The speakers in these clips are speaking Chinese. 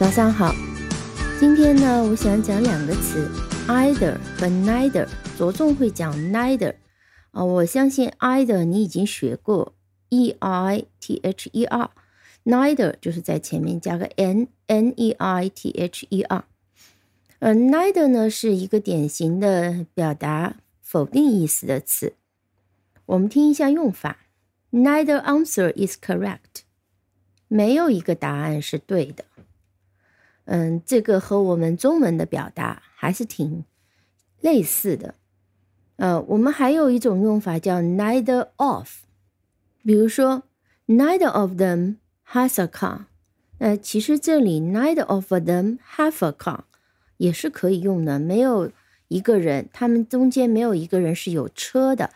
早上好，今天呢，我想讲两个词，either 和 neither，着重会讲 neither 啊。我相信 either 你已经学过，e i t h e r，neither 就是在前面加个 n n e i t h e r。呃，neither 呢是一个典型的表达否定意思的词。我们听一下用法，neither answer is correct，没有一个答案是对的。嗯，这个和我们中文的表达还是挺类似的。呃，我们还有一种用法叫 neither of，比如说 neither of them has a car。呃，其实这里 neither of them have a car 也是可以用的。没有一个人，他们中间没有一个人是有车的。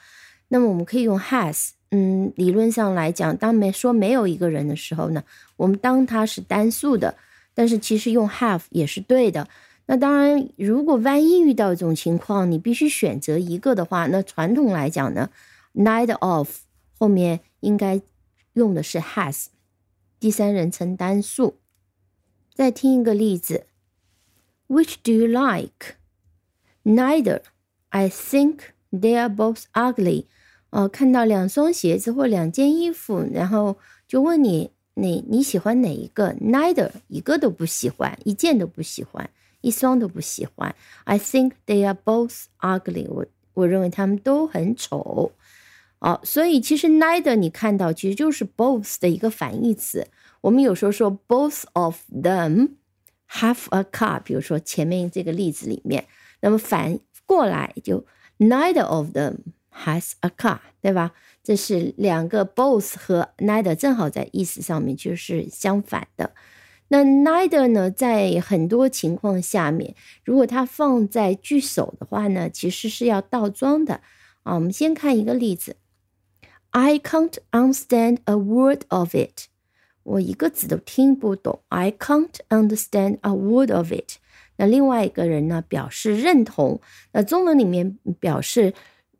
那么我们可以用 has。嗯，理论上来讲，当没说没有一个人的时候呢，我们当它是单数的。但是其实用 have 也是对的。那当然，如果万一遇到一种情况，你必须选择一个的话，那传统来讲呢，neither of 后面应该用的是 has，第三人称单数。再听一个例子，Which do you like? Neither. I think they are both ugly. 哦，看到两双鞋子或两件衣服，然后就问你。你你喜欢哪一个？Neither，一个都不喜欢，一件都不喜欢，一双都不喜欢。I think they are both ugly。我我认为他们都很丑。哦，所以其实 neither 你看到其实就是 both 的一个反义词。我们有时候说 both of them have a car，比如说前面这个例子里面，那么反过来就 neither of them has a car，对吧？这是两个 both 和 neither 正好在意思上面就是相反的。那 neither 呢，在很多情况下面，如果它放在句首的话呢，其实是要倒装的啊。我们先看一个例子：I can't understand a word of it。我一个字都听不懂。I can't understand a word of it。那另外一个人呢，表示认同。那中文里面表示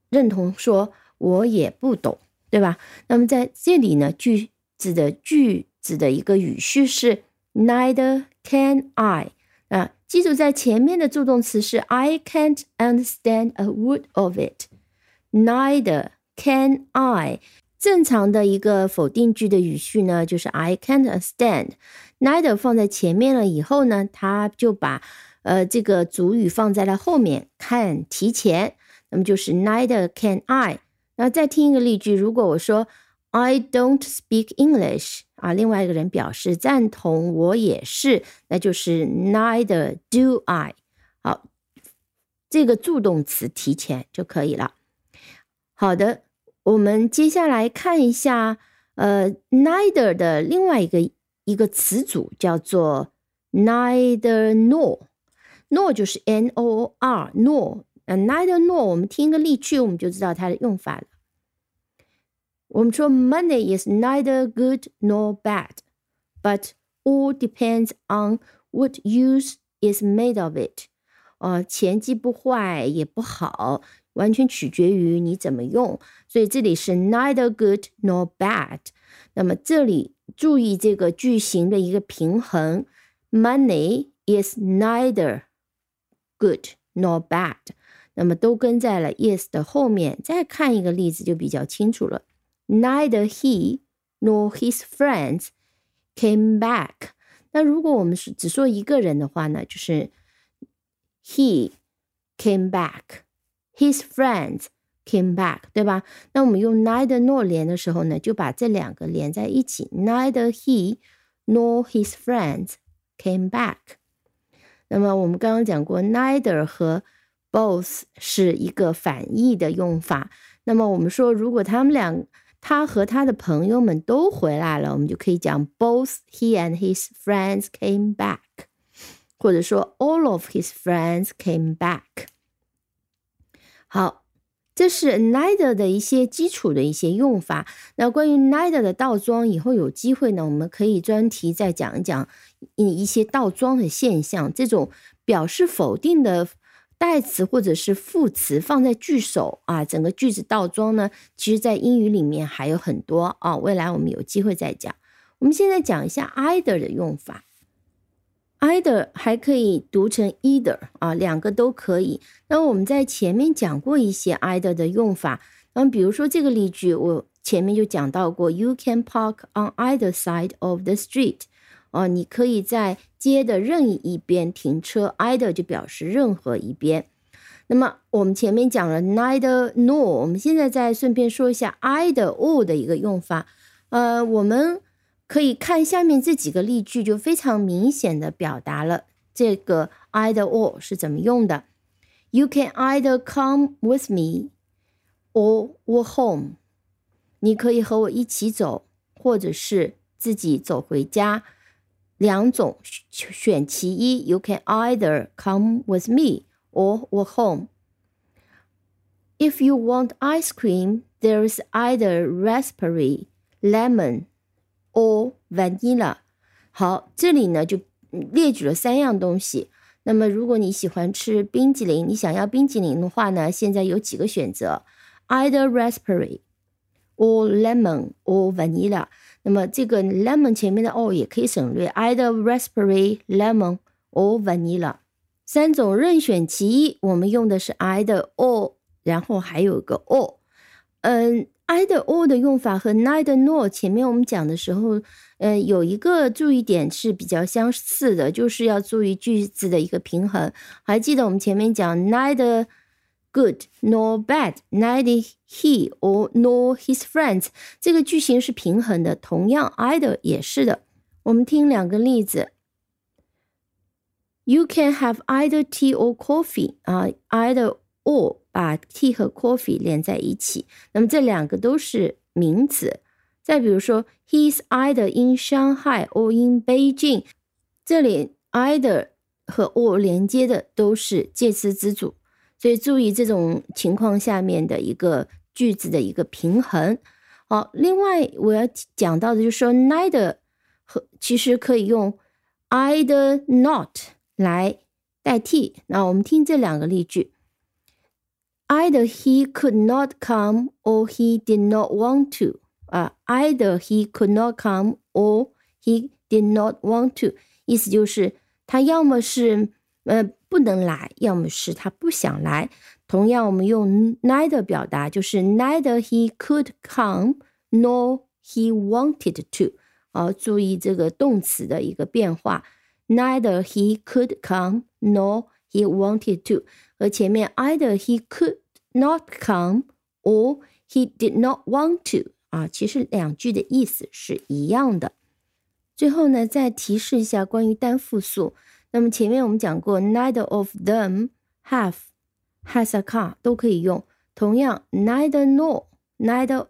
认同说。我也不懂，对吧？那么在这里呢，句子的句子的一个语序是 Neither can I 啊，记住在前面的助动词是 I can't understand a word of it。Neither can I。正常的一个否定句的语序呢，就是 I can't understand。Neither 放在前面了以后呢，它就把呃这个主语放在了后面，can 提前，那么就是 Neither can I。然后再听一个例句，如果我说 I don't speak English 啊，另外一个人表示赞同，我也是，那就是 Neither do I。好，这个助动词提前就可以了。好的，我们接下来看一下，呃，Neither 的另外一个一个词组叫做 Neither nor，nor 就是 N O R nor。呃，neither nor，我们听一个例句，我们就知道它的用法了。我们说，money is neither good nor bad，but all depends on what use is made of it。呃，钱既不坏也不好，完全取决于你怎么用。所以这里是 neither good nor bad。那么这里注意这个句型的一个平衡，money is neither good nor bad。 那么都跟在了 yes 的后面。再看一个例子就比较清楚了。Neither he nor his friends came back。那如果我们是只说一个人的话呢，就是 he came back，his friends came back，对吧？那我们用 neither nor 连的时候呢，就把这两个连在一起。Neither he nor his friends came back。那么我们刚刚讲过，neither 和 Both 是一个反义的用法。那么我们说，如果他们俩，他和他的朋友们都回来了，我们就可以讲 Both he and his friends came back，或者说 All of his friends came back。好，这是 neither 的一些基础的一些用法。那关于 neither 的倒装，以后有机会呢，我们可以专题再讲一讲一一些倒装的现象。这种表示否定的。代词或者是副词放在句首啊，整个句子倒装呢，其实在英语里面还有很多啊。未来我们有机会再讲。我们现在讲一下 either 的用法。either 还可以读成 either 啊，两个都可以。那我们在前面讲过一些 either 的用法，嗯，比如说这个例句，我前面就讲到过，You can park on either side of the street。哦，你可以在街的任意一边停车，either 就表示任何一边。那么我们前面讲了 neither nor，我们现在再顺便说一下 either or 的一个用法。呃，我们可以看下面这几个例句，就非常明显的表达了这个 either or 是怎么用的。You can either come with me or walk home。你可以和我一起走，或者是自己走回家。两种选其一。You can either come with me or walk home. If you want ice cream, there is either raspberry, lemon, or vanilla. 好，这里呢就列举了三样东西。那么，如果你喜欢吃冰激凌，你想要冰激凌的话呢，现在有几个选择：either raspberry, or lemon, or vanilla。 那么这个 lemon 前面的 or 也可以省略，either raspberry, lemon or vanilla，三种任选其一。我们用的是 either or，然后还有个 or。嗯，either or 的用法和 neither nor 前面我们讲的时候，嗯，有一个注意点是比较相似的，就是要注意句子的一个平衡。还记得我们前面讲 neither。good nor bad, neither he or nor his friends。这个句型是平衡的，同样 either 也是的。我们听两个例子。You can have either tea or coffee 啊，either or 把 tea 和 coffee 连在一起，那么这两个都是名词。再比如说，He's either in Shanghai or in Beijing，这里 either 和 or 连接的都是介词子组。 所以注意这种情况下面的一个句子的一个平衡。好，另外我要讲到的就是说，neither 和其实可以用 either not 来代替。那我们听这两个例句：either he could not come or he did not want to。啊，either he could not come or he did not want to，意思就是他要么是呃。不能来，要么是他不想来。同样，我们用 neither 表达，就是 neither he could come nor he wanted to。啊，注意这个动词的一个变化，neither he could come nor he wanted to，和前面 either he could not come or he did not want to。啊，其实两句的意思是一样的。最后呢，再提示一下关于单复数。那么前面我们讲过，neither of them have has a car 都可以用。同样，neither nor，neither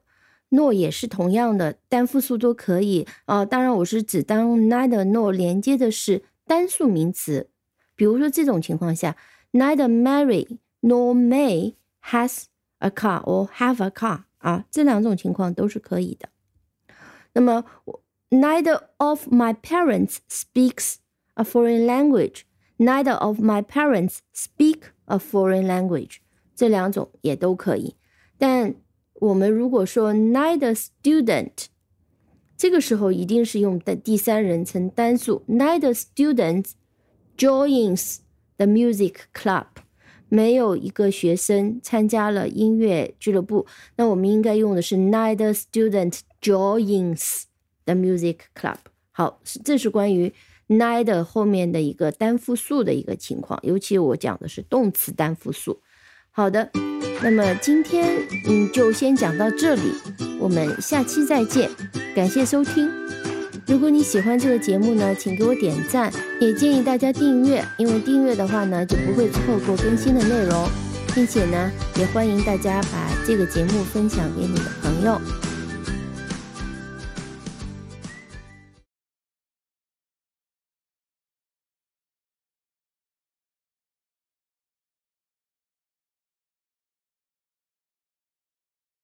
nor 也是同样的单复数都可以啊。当然，我是指当 neither nor 连接的是单数名词，比如说这种情况下，neither Mary nor May has a car or have a car 啊，这两种情况都是可以的。那么，neither of my parents speaks a foreign language. Neither of my parents speak a foreign language. 这两种也都可以。但我们如果说 neither student，这个时候一定是用的第三人称单数。Neither student joins the music club。没有一个学生参加了音乐俱乐部。那我们应该用的是 neither student joins the music club。好，这是关于 ni 的后面的一个单复数的一个情况，尤其我讲的是动词单复数。好的，那么今天嗯就先讲到这里，我们下期再见，感谢收听。如果你喜欢这个节目呢，请给我点赞，也建议大家订阅，因为订阅的话呢就不会错过更新的内容，并且呢也欢迎大家把这个节目分享给你的朋友。